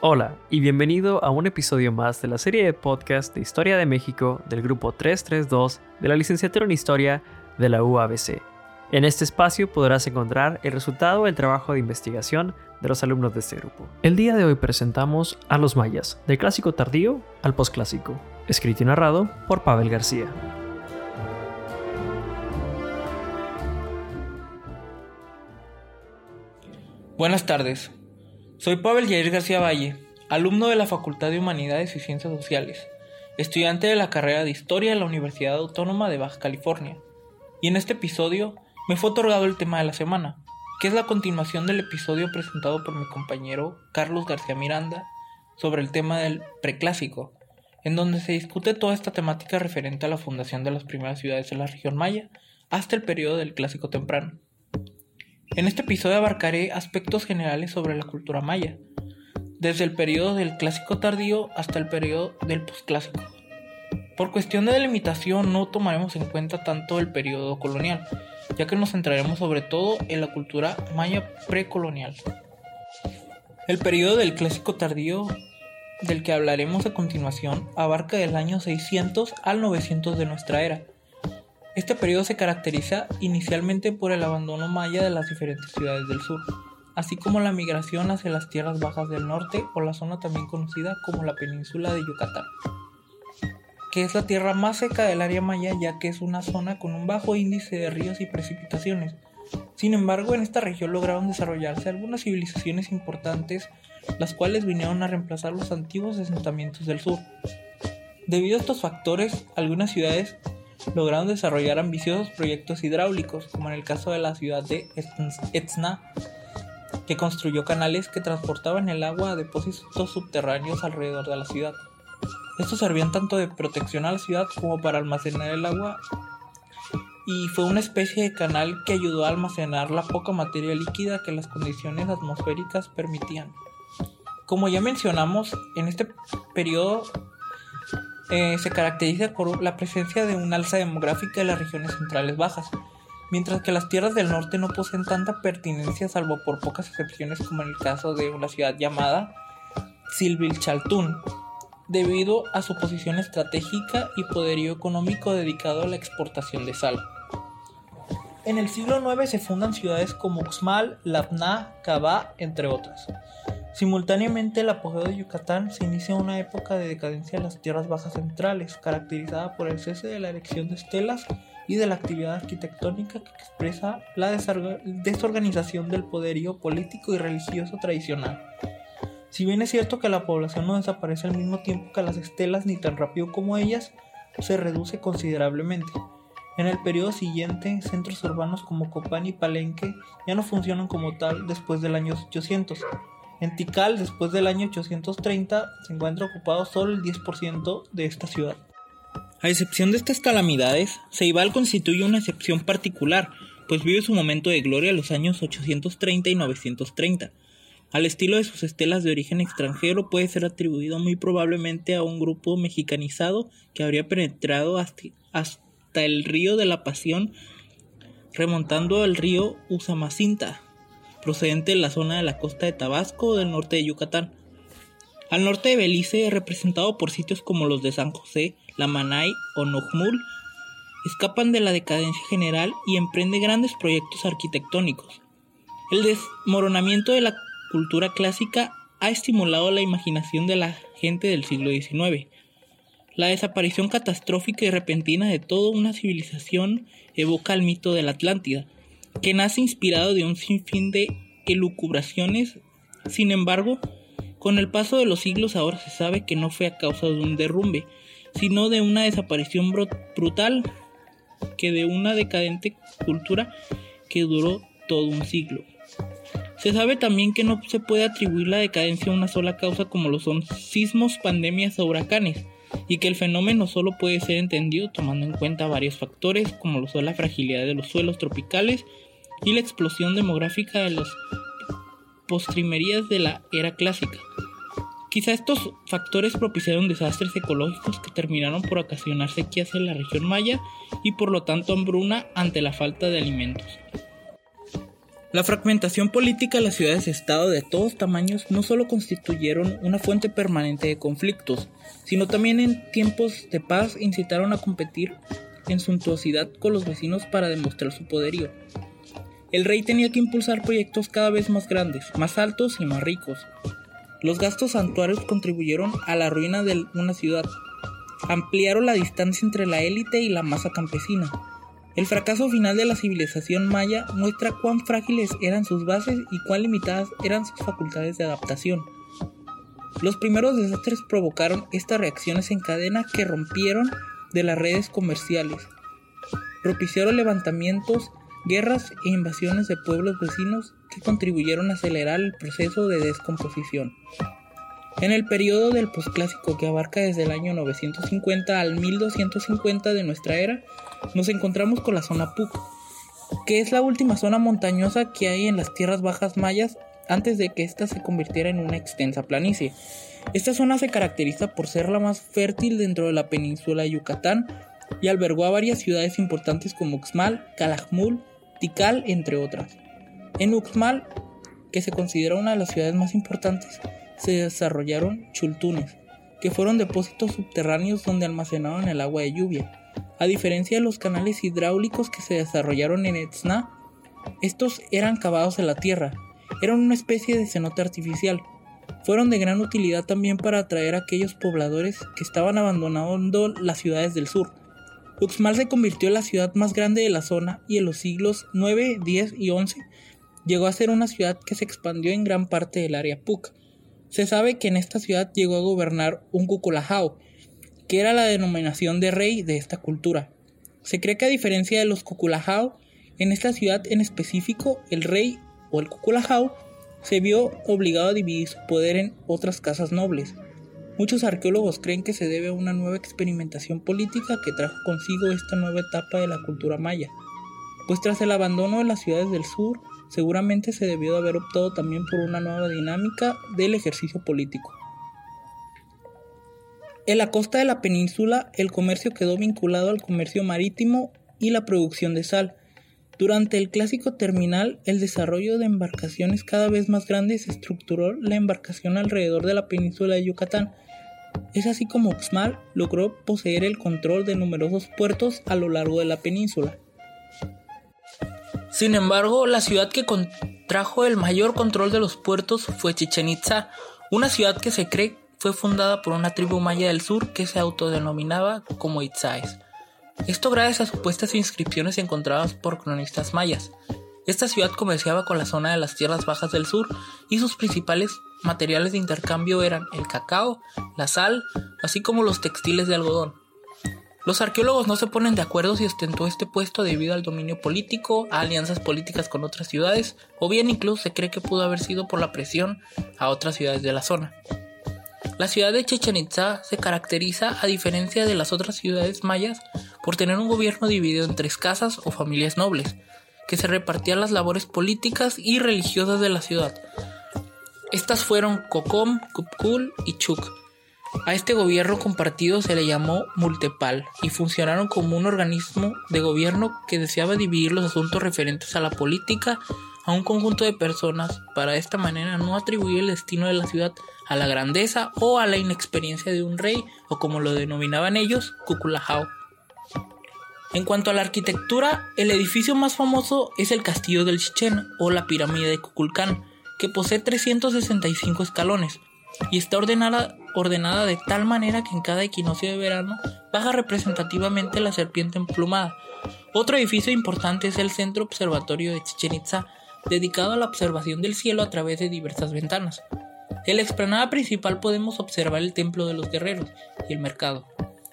Hola y bienvenido a un episodio más de la serie de podcast de Historia de México del grupo 332 de la licenciatura en Historia de la UABC. En este espacio podrás encontrar el resultado del trabajo de investigación de los alumnos de este grupo. El día de hoy presentamos a los mayas, del clásico tardío al posclásico, escrito y narrado por Pavel García. Buenas tardes. Soy Pavel Jair García Valle, alumno de la Facultad de Humanidades y Ciencias Sociales, estudiante de la carrera de Historia en la Universidad Autónoma de Baja California. Y en este episodio me fue otorgado el tema de la semana, que es la continuación del episodio presentado por mi compañero Carlos García Miranda sobre el tema del preclásico, en donde se discute toda esta temática referente a la fundación de las primeras ciudades de la región maya hasta el periodo del clásico temprano. En este episodio abarcaré aspectos generales sobre la cultura maya, desde el periodo del clásico tardío hasta el periodo del posclásico. Por cuestión de delimitación no tomaremos en cuenta tanto el periodo colonial, ya que nos centraremos sobre todo en la cultura maya precolonial. El periodo del clásico tardío del que hablaremos a continuación abarca del año 600 al 900 de nuestra era. Este periodo se caracteriza inicialmente por el abandono maya de las diferentes ciudades del sur, así como la migración hacia las tierras bajas del norte o la zona también conocida como la península de Yucatán que es la tierra más seca del área maya ya que es una zona con un bajo índice de ríos y precipitaciones. Sin embargo, en esta región lograron desarrollarse algunas civilizaciones importantes, las cuales vinieron a reemplazar los antiguos asentamientos del sur. Debido a estos factores, algunas ciudades lograron desarrollar ambiciosos proyectos hidráulicos, como en el caso de la ciudad de Etzna, que construyó canales que transportaban el agua a depósitos subterráneos alrededor de la ciudad. Estos servían tanto de protección a la ciudad como para almacenar el agua y fue una especie de canal que ayudó a almacenar la poca materia líquida que las condiciones atmosféricas permitían. Como ya mencionamos, en este periodo eh, se caracteriza por la presencia de un alza demográfica en las regiones centrales bajas, mientras que las tierras del norte no poseen tanta pertinencia salvo por pocas excepciones como en el caso de una ciudad llamada Silvilchaltún, debido a su posición estratégica y poderío económico dedicado a la exportación de sal. En el siglo IX se fundan ciudades como Uxmal, Labná, Cabá, entre otras. Simultáneamente, el apogeo de Yucatán se inicia una época de decadencia en las tierras bajas centrales, caracterizada por el cese de la elección de estelas y de la actividad arquitectónica que expresa la desorganización del poderío político y religioso tradicional. Si bien es cierto que la población no desaparece al mismo tiempo que las estelas ni tan rápido como ellas, se reduce considerablemente. En el periodo siguiente, centros urbanos como Copán y Palenque ya no funcionan como tal después del año 800. En Tikal, después del año 830, se encuentra ocupado solo el 10% de esta ciudad. A excepción de estas calamidades, Ceibal constituye una excepción particular, pues vive su momento de gloria en los años 830 y 930 al estilo de sus estelas de origen extranjero puede ser atribuido muy probablemente a un grupo mexicanizado que habría penetrado hasta, el río de la Pasión, remontando al río Usamacinta, procedente de la zona de la costa de Tabasco del norte de Yucatán. Al norte de Belice, representado por sitios como los de San José, La Manay o Nojmul, escapan de la decadencia general y emprende grandes proyectos arquitectónicos. El desmoronamiento de la cultura clásica ha estimulado la imaginación de la gente del siglo XIX. La desaparición catastrófica y repentina de toda una civilización evoca el mito de la Atlántida, que nace inspirado de un sinfín de elucubraciones. Sin embargo, con el paso de los siglos ahora se sabe que no fue a causa de un derrumbe, sino de una desaparición brutal que de una decadente cultura que duró todo un siglo. Se sabe también que no se puede atribuir la decadencia a una sola causa como lo son sismos, pandemias o huracanes, y que el fenómeno solo puede ser entendido tomando en cuenta varios factores como lo son la fragilidad de los suelos tropicales y la explosión demográfica de las postrimerías de la era clásica. Quizá estos factores propiciaron desastres ecológicos que terminaron por ocasionar sequías en la región maya y por lo tanto hambruna ante la falta de alimentos. La fragmentación política de las ciudades-estado de todos tamaños no solo constituyeron una fuente permanente de conflictos, sino también en tiempos de paz incitaron a competir en suntuosidad con los vecinos para demostrar su poderío. El rey tenía que impulsar proyectos cada vez más grandes, más altos y más ricos. Los gastos santuarios contribuyeron a la ruina de una ciudad, ampliaron la distancia entre la élite y la masa campesina, el fracaso final de la civilización maya muestra cuán frágiles eran sus bases y cuán limitadas eran sus facultades de adaptación. Los primeros desastres provocaron estas reacciones en cadena que rompieron de las redes comerciales, propiciaron levantamientos, guerras e invasiones de pueblos vecinos que contribuyeron a acelerar el proceso de descomposición. En el periodo del posclásico que abarca desde el año 950 al 1250 de nuestra era, nos encontramos con la zona Puc, que es la última zona montañosa que hay en las tierras bajas mayas antes de que ésta se convirtiera en una extensa planicie. Esta zona se caracteriza por ser la más fértil dentro de la península de Yucatán y albergó a varias ciudades importantes como Uxmal, Calakmul, Tikal, entre otras. En Uxmal, que se considera una de las ciudades más importantes, se desarrollaron chultunes, que fueron depósitos subterráneos donde almacenaban el agua de lluvia. A diferencia de los canales hidráulicos que se desarrollaron en Etzna, estos eran cavados en la tierra, eran una especie de cenote artificial. Fueron de gran utilidad también para atraer a aquellos pobladores que estaban abandonando las ciudades del sur. Uxmal se convirtió en la ciudad más grande de la zona y en los siglos 9, 10 y 11 llegó a ser una ciudad que se expandió en gran parte del área Puc. Se sabe que en esta ciudad llegó a gobernar un Cuculajao, que era la denominación de rey de esta cultura. Se cree que a diferencia de los Cuculajao, en esta ciudad en específico el rey o el Cuculajao se vio obligado a dividir su poder en otras casas nobles. Muchos arqueólogos creen que se debe a una nueva experimentación política que trajo consigo esta nueva etapa de la cultura maya, pues tras el abandono de las ciudades del sur, seguramente se debió de haber optado también por una nueva dinámica del ejercicio político. En la costa de la península, el comercio quedó vinculado al comercio marítimo y la producción de sal. Durante el clásico terminal, el desarrollo de embarcaciones cada vez más grandes estructuró la embarcación alrededor de la península de Yucatán. Es así como Uxmal logró poseer el control de numerosos puertos a lo largo de la península. Sin embargo, la ciudad que contrajo el mayor control de los puertos fue Chichen Itza, una ciudad que se cree fue fundada por una tribu maya del sur que se autodenominaba como Itzaes. Esto gracias a supuestas inscripciones encontradas por cronistas mayas. Esta ciudad comerciaba con la zona de las tierras bajas del sur y sus principales materiales de intercambio eran el cacao, la sal, así como los textiles de algodón. Los arqueólogos no se ponen de acuerdo si ostentó este puesto debido al dominio político, a alianzas políticas con otras ciudades, o bien incluso se cree que pudo haber sido por la presión a otras ciudades de la zona. La ciudad de Chichen Itza se caracteriza, a diferencia de las otras ciudades mayas, por tener un gobierno dividido en tres casas o familias nobles, que se repartían las labores políticas y religiosas de la ciudad. Estas fueron Cocom, Cupcul y Chuk, a este gobierno compartido se le llamó Multepal y funcionaron como un organismo de gobierno que deseaba dividir los asuntos referentes a la política a un conjunto de personas para esta manera no atribuir el destino de la ciudad a la grandeza o a la inexperiencia de un rey o como lo denominaban ellos, Cuculajao. En cuanto a la arquitectura, el edificio más famoso es el Castillo del Chichen o la pirámide de Cuculcán, que posee 365 escalones y está ordenada ordenada de tal manera que en cada equinoccio de verano baja representativamente la serpiente emplumada. Otro edificio importante es el Centro Observatorio de Chichen Itza, dedicado a la observación del cielo a través de diversas ventanas. En la explanada principal podemos observar el Templo de los Guerreros y el mercado.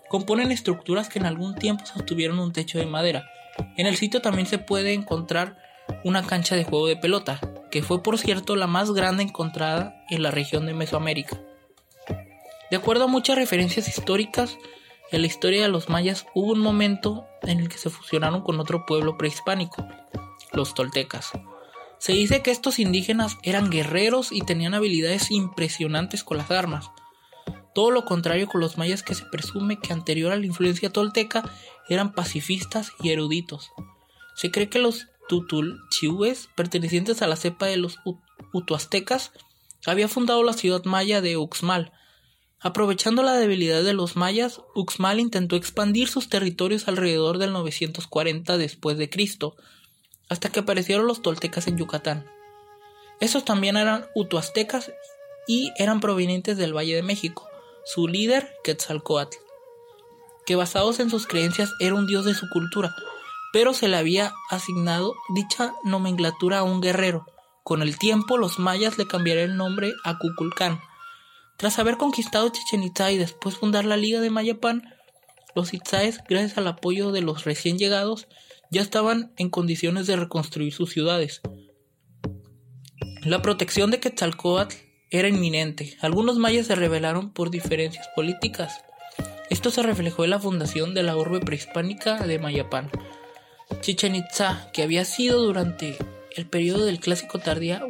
Componen estructuras que en algún tiempo sostuvieron un techo de madera. En el sitio también se puede encontrar una cancha de juego de pelota, que fue por cierto la más grande encontrada en la región de Mesoamérica. De acuerdo a muchas referencias históricas, en la historia de los mayas hubo un momento en el que se fusionaron con otro pueblo prehispánico, los toltecas. Se dice que estos indígenas eran guerreros y tenían habilidades impresionantes con las armas. Todo lo contrario con los mayas que se presume que anterior a la influencia tolteca eran pacifistas y eruditos. Se cree que los tutulchihues, pertenecientes a la cepa de los utuastecas, había fundado la ciudad maya de Uxmal. Aprovechando la debilidad de los mayas, Uxmal intentó expandir sus territorios alrededor del 940 después de Cristo, hasta que aparecieron los toltecas en Yucatán. Estos también eran utuastecas y eran provenientes del Valle de México. Su líder, Quetzalcoatl, que basados en sus creencias era un dios de su cultura, pero se le había asignado dicha nomenclatura a un guerrero. Con el tiempo, los mayas le cambiaron el nombre a Kukulcán. Tras haber conquistado Chichen Itza y después fundar la Liga de Mayapán, los itzaes, gracias al apoyo de los recién llegados, ya estaban en condiciones de reconstruir sus ciudades. La protección de Quetzalcoatl era inminente. Algunos mayas se rebelaron por diferencias políticas. Esto se reflejó en la fundación de la urbe prehispánica de Mayapán. Chichen Itza, que había sido durante el periodo del Clásico Tardía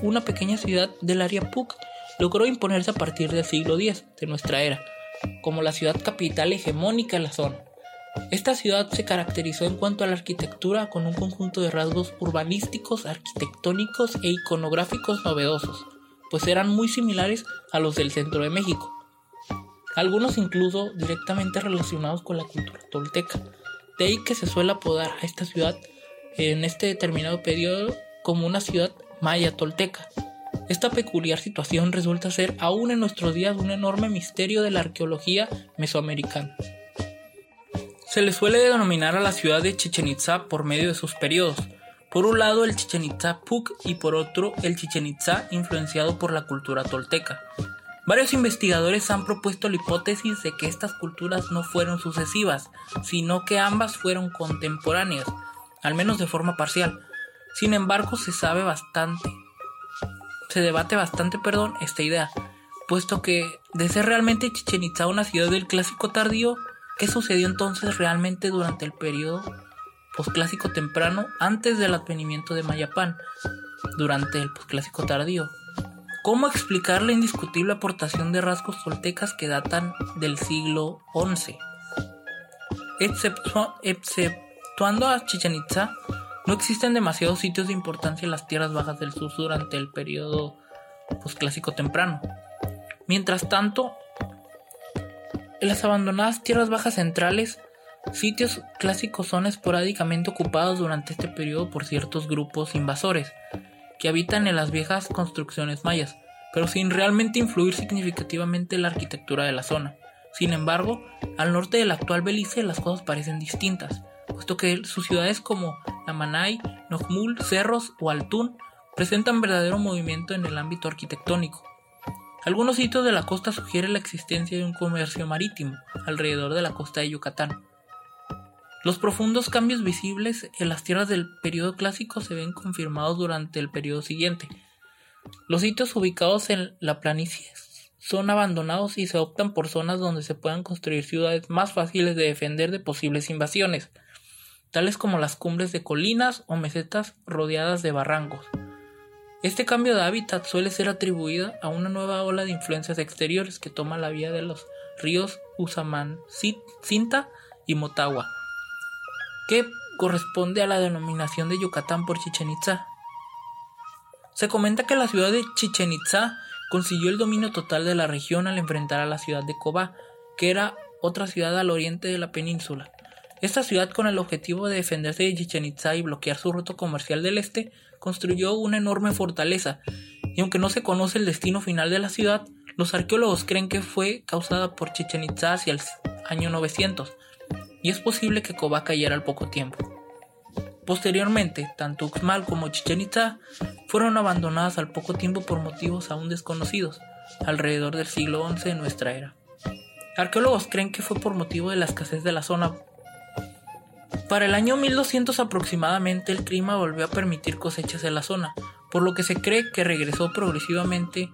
una pequeña ciudad del área Puc, logró imponerse a partir del siglo X de nuestra era, como la ciudad capital hegemónica en la zona. Esta ciudad se caracterizó en cuanto a la arquitectura con un conjunto de rasgos urbanísticos, arquitectónicos e iconográficos novedosos, pues eran muy similares a los del centro de México, algunos incluso directamente relacionados con la cultura tolteca. De ahí que se suele apodar a esta ciudad en este determinado periodo como una ciudad maya tolteca. Esta peculiar situación resulta ser aún en nuestros días un enorme misterio de la arqueología mesoamericana. Se le suele denominar a la ciudad de Chichen Itza por medio de sus periodos. Por un lado el Chichen Itza Puc y por otro el Chichen Itza influenciado por la cultura tolteca. Varios investigadores han propuesto la hipótesis de que estas culturas no fueron sucesivas, sino que ambas fueron contemporáneas, al menos de forma parcial. Sin embargo, se sabe bastante, se debate bastante, perdón, esta idea, puesto que de ser realmente Chichen Itza una ciudad del clásico tardío, ¿qué sucedió entonces realmente durante el periodo posclásico temprano antes del advenimiento de Mayapán, durante el posclásico tardío? ¿Cómo explicar la indiscutible aportación de rasgos toltecas que datan del siglo XI? exceptuando a Chichen Itza, no existen demasiados sitios de importancia en las tierras bajas del sur durante el periodo posclásico temprano. Mientras tanto, en las abandonadas tierras bajas centrales, sitios clásicos son esporádicamente ocupados durante este periodo por ciertos grupos invasores, que habitan en las viejas construcciones mayas, pero sin realmente influir significativamente en la arquitectura de la zona. Sin embargo, al norte del actual Belice las cosas parecen distintas, puesto que sus ciudades como Namanay, Nojmul, Cerros o Altún presentan verdadero movimiento en el ámbito arquitectónico. Algunos sitios de la costa sugieren la existencia de un comercio marítimo alrededor de la costa de Yucatán, los profundos cambios visibles en las tierras del periodo clásico se ven confirmados durante el periodo siguiente. Los sitios ubicados en la planicie son abandonados y se optan por zonas donde se puedan construir ciudades más fáciles de defender de posibles invasiones, tales como las cumbres de colinas o mesetas rodeadas de barrancos. Este cambio de hábitat suele ser atribuido a una nueva ola de influencias exteriores que toma la vía de los ríos Usamán, Cinta y Motagua que corresponde a la denominación de Yucatán por Chichen Itza. Se comenta que la ciudad de Chichen Itza consiguió el dominio total de la región al enfrentar a la ciudad de Cobá, que era otra ciudad al oriente de la península. Esta ciudad, con el objetivo de defenderse de Chichen Itza y bloquear su ruta comercial del este, construyó una enorme fortaleza, y aunque no se conoce el destino final de la ciudad, los arqueólogos creen que fue causada por Chichen Itza hacia el año 900, y es posible que Cobá cayera al poco tiempo. Posteriormente, tanto Uxmal como Chichen Itza fueron abandonadas al poco tiempo por motivos aún desconocidos, alrededor del siglo XI de nuestra era. Arqueólogos creen que fue por motivo de la escasez de la zona. Para el año 1200 aproximadamente el clima volvió a permitir cosechas en la zona, por lo que se cree que regresó progresivamente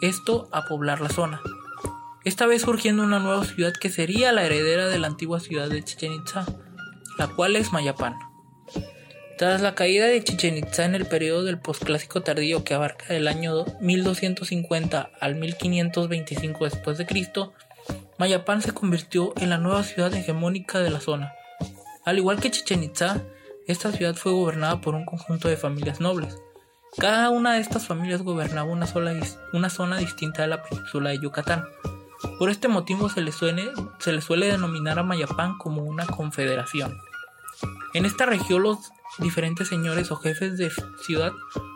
esto a poblar la zona esta vez surgiendo una nueva ciudad que sería la heredera de la antigua ciudad de Chichen Itza, la cual es Mayapán. Tras la caída de Chichen Itza en el periodo del posclásico tardío que abarca del año 1250 al 1525 después de Cristo, Mayapán se convirtió en la nueva ciudad hegemónica de la zona. Al igual que Chichen Itza, esta ciudad fue gobernada por un conjunto de familias nobles. Cada una de estas familias gobernaba una, sola, una zona distinta de la península de Yucatán. Por este motivo se se le suele denominar a Mayapán como una confederación. En esta región los diferentes señores o jefes de ciudad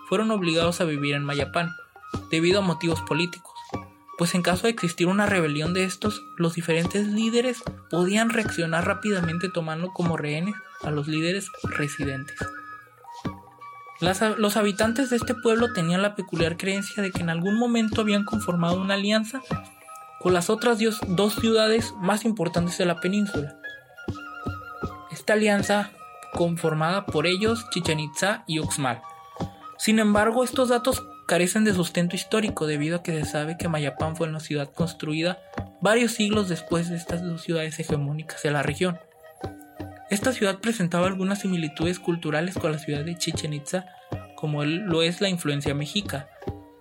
fueron obligados a vivir en Mayapán, debido a motivos políticos, pues en caso de existir una rebelión de estos, los diferentes líderes podían reaccionar rápidamente tomando como rehenes a los líderes residentes. los habitantes de este pueblo tenían la peculiar creencia de que en algún momento habían conformado una alianza con las otras dos ciudades más importantes de la península. Esta alianza conformada por ellos Chichen Itza y Uxmal. Sin embargo, estos datos carecen de sustento histórico debido a que se sabe que Mayapán fue una ciudad construida varios siglos después de estas dos ciudades hegemónicas de la región. Esta ciudad presentaba algunas similitudes culturales con la ciudad de Chichen Itza, como lo es la influencia mexica.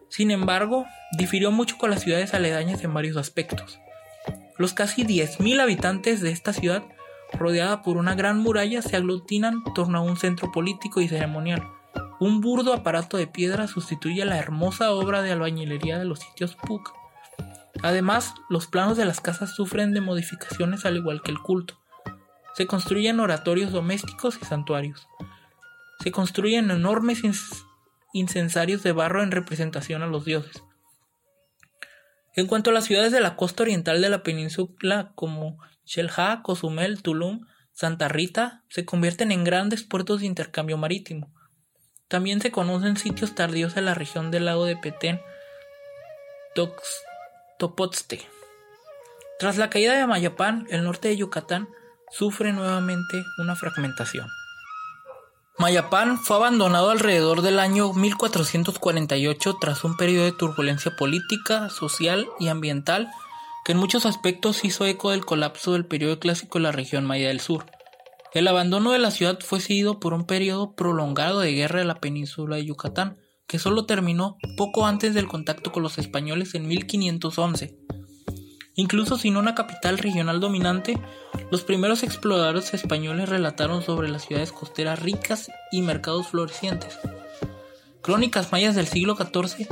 Sin embargo, difirió mucho con las ciudades aledañas en varios aspectos. Los casi 10.000 habitantes de esta ciudad rodeada por una gran muralla, se aglutinan torno a un centro político y ceremonial. Un burdo aparato de piedra sustituye la hermosa obra de albañilería de los sitios Puc. Además, los planos de las casas sufren de modificaciones al igual que el culto. Se construyen oratorios domésticos y santuarios. Se construyen enormes incensarios de barro en representación a los dioses. En cuanto a las ciudades de la costa oriental de la península como Xel-Há, Cozumel, Tulum, Santa Rita se convierten en grandes puertos de intercambio marítimo. También se conocen sitios tardíos en la región del lago de Petén, Topozte. Tras la caída de Mayapán, el norte de Yucatán sufre nuevamente una fragmentación. Mayapán fue abandonado alrededor del año 1448 tras un periodo de turbulencia política, social y ambiental que en muchos aspectos hizo eco del colapso del periodo clásico en la región maya del sur. El abandono de la ciudad fue seguido por un periodo prolongado de guerra en la península de Yucatán, que solo terminó poco antes del contacto con los españoles en 1511. Incluso sin una capital regional dominante, los primeros exploradores españoles relataron sobre las ciudades costeras ricas y mercados florecientes. Crónicas mayas del siglo XIV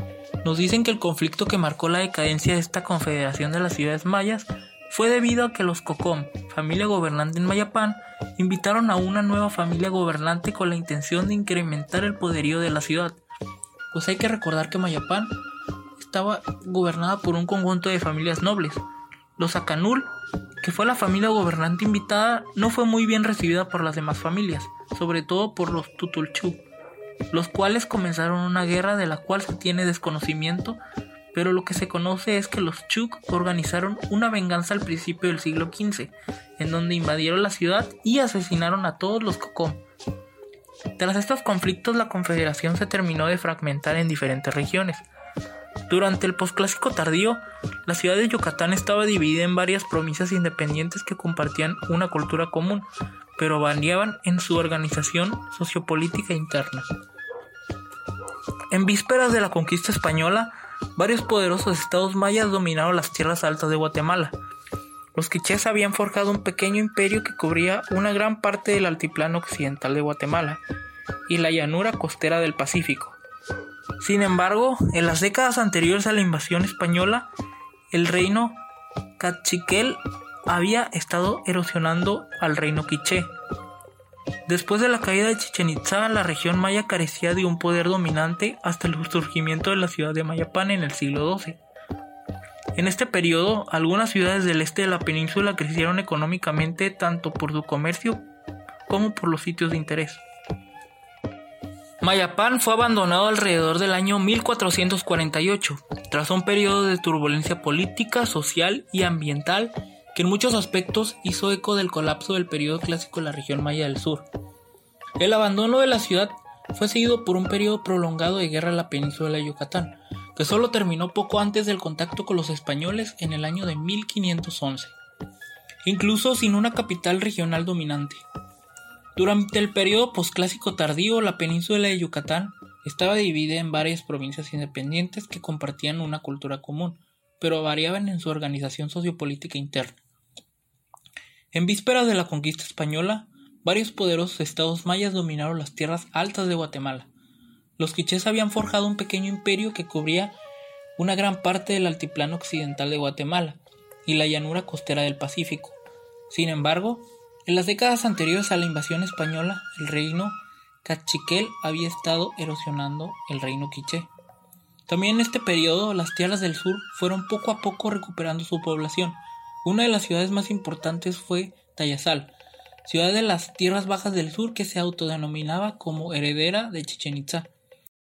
nos dicen que el conflicto que marcó la decadencia de esta confederación de las ciudades mayas fue debido a que los Cocom, familia gobernante en Mayapán, invitaron a una nueva familia gobernante con la intención de incrementar el poderío de la ciudad. Pues hay que recordar que Mayapán estaba gobernada por un conjunto de familias nobles. Los Acanul, que fue la familia gobernante invitada, no fue muy bien recibida por las demás familias, sobre todo por los Tutulchú los cuales comenzaron una guerra de la cual se tiene desconocimiento, pero lo que se conoce es que los Chuk organizaron una venganza al principio del siglo XV, en donde invadieron la ciudad y asesinaron a todos los Kokom. Tras estos conflictos la confederación se terminó de fragmentar en diferentes regiones. Durante el posclásico tardío, la ciudad de Yucatán estaba dividida en varias provincias independientes que compartían una cultura común, pero variaban en su organización sociopolítica interna. En vísperas de la conquista española, varios poderosos estados mayas dominaron las tierras altas de Guatemala. Los quichés habían forjado un pequeño imperio que cubría una gran parte del altiplano occidental de Guatemala y la llanura costera del Pacífico. Sin embargo, en las décadas anteriores a la invasión española, el reino cachiquel había estado erosionando al reino quiché. Después de la caída de Chichen Itza, la región maya carecía de un poder dominante hasta el surgimiento de la ciudad de Mayapán en el siglo XII. En este periodo, algunas ciudades del este de la península crecieron económicamente tanto por su comercio como por los sitios de interés. Mayapán fue abandonado alrededor del año 1448, tras un periodo de turbulencia política, social y ambiental que en muchos aspectos hizo eco del colapso del periodo clásico en la región maya del sur. El abandono de la ciudad fue seguido por un periodo prolongado de guerra en la península de Yucatán, que solo terminó poco antes del contacto con los españoles en el año de 1511, incluso sin una capital regional dominante. Durante el periodo posclásico tardío, la península de Yucatán estaba dividida en varias provincias independientes que compartían una cultura común, pero variaban en su organización sociopolítica interna. En vísperas de la conquista española, varios poderosos estados mayas dominaron las tierras altas de Guatemala. Los quichés habían forjado un pequeño imperio que cubría una gran parte del altiplano occidental de Guatemala y la llanura costera del Pacífico. Sin embargo, en las décadas anteriores a la invasión española, el reino Cachiquel había estado erosionando el reino quiché. También en este periodo las tierras del sur fueron poco a poco recuperando su población. Una de las ciudades más importantes fue Tayasal, ciudad de las tierras bajas del sur que se autodenominaba como heredera de Chichen Itza.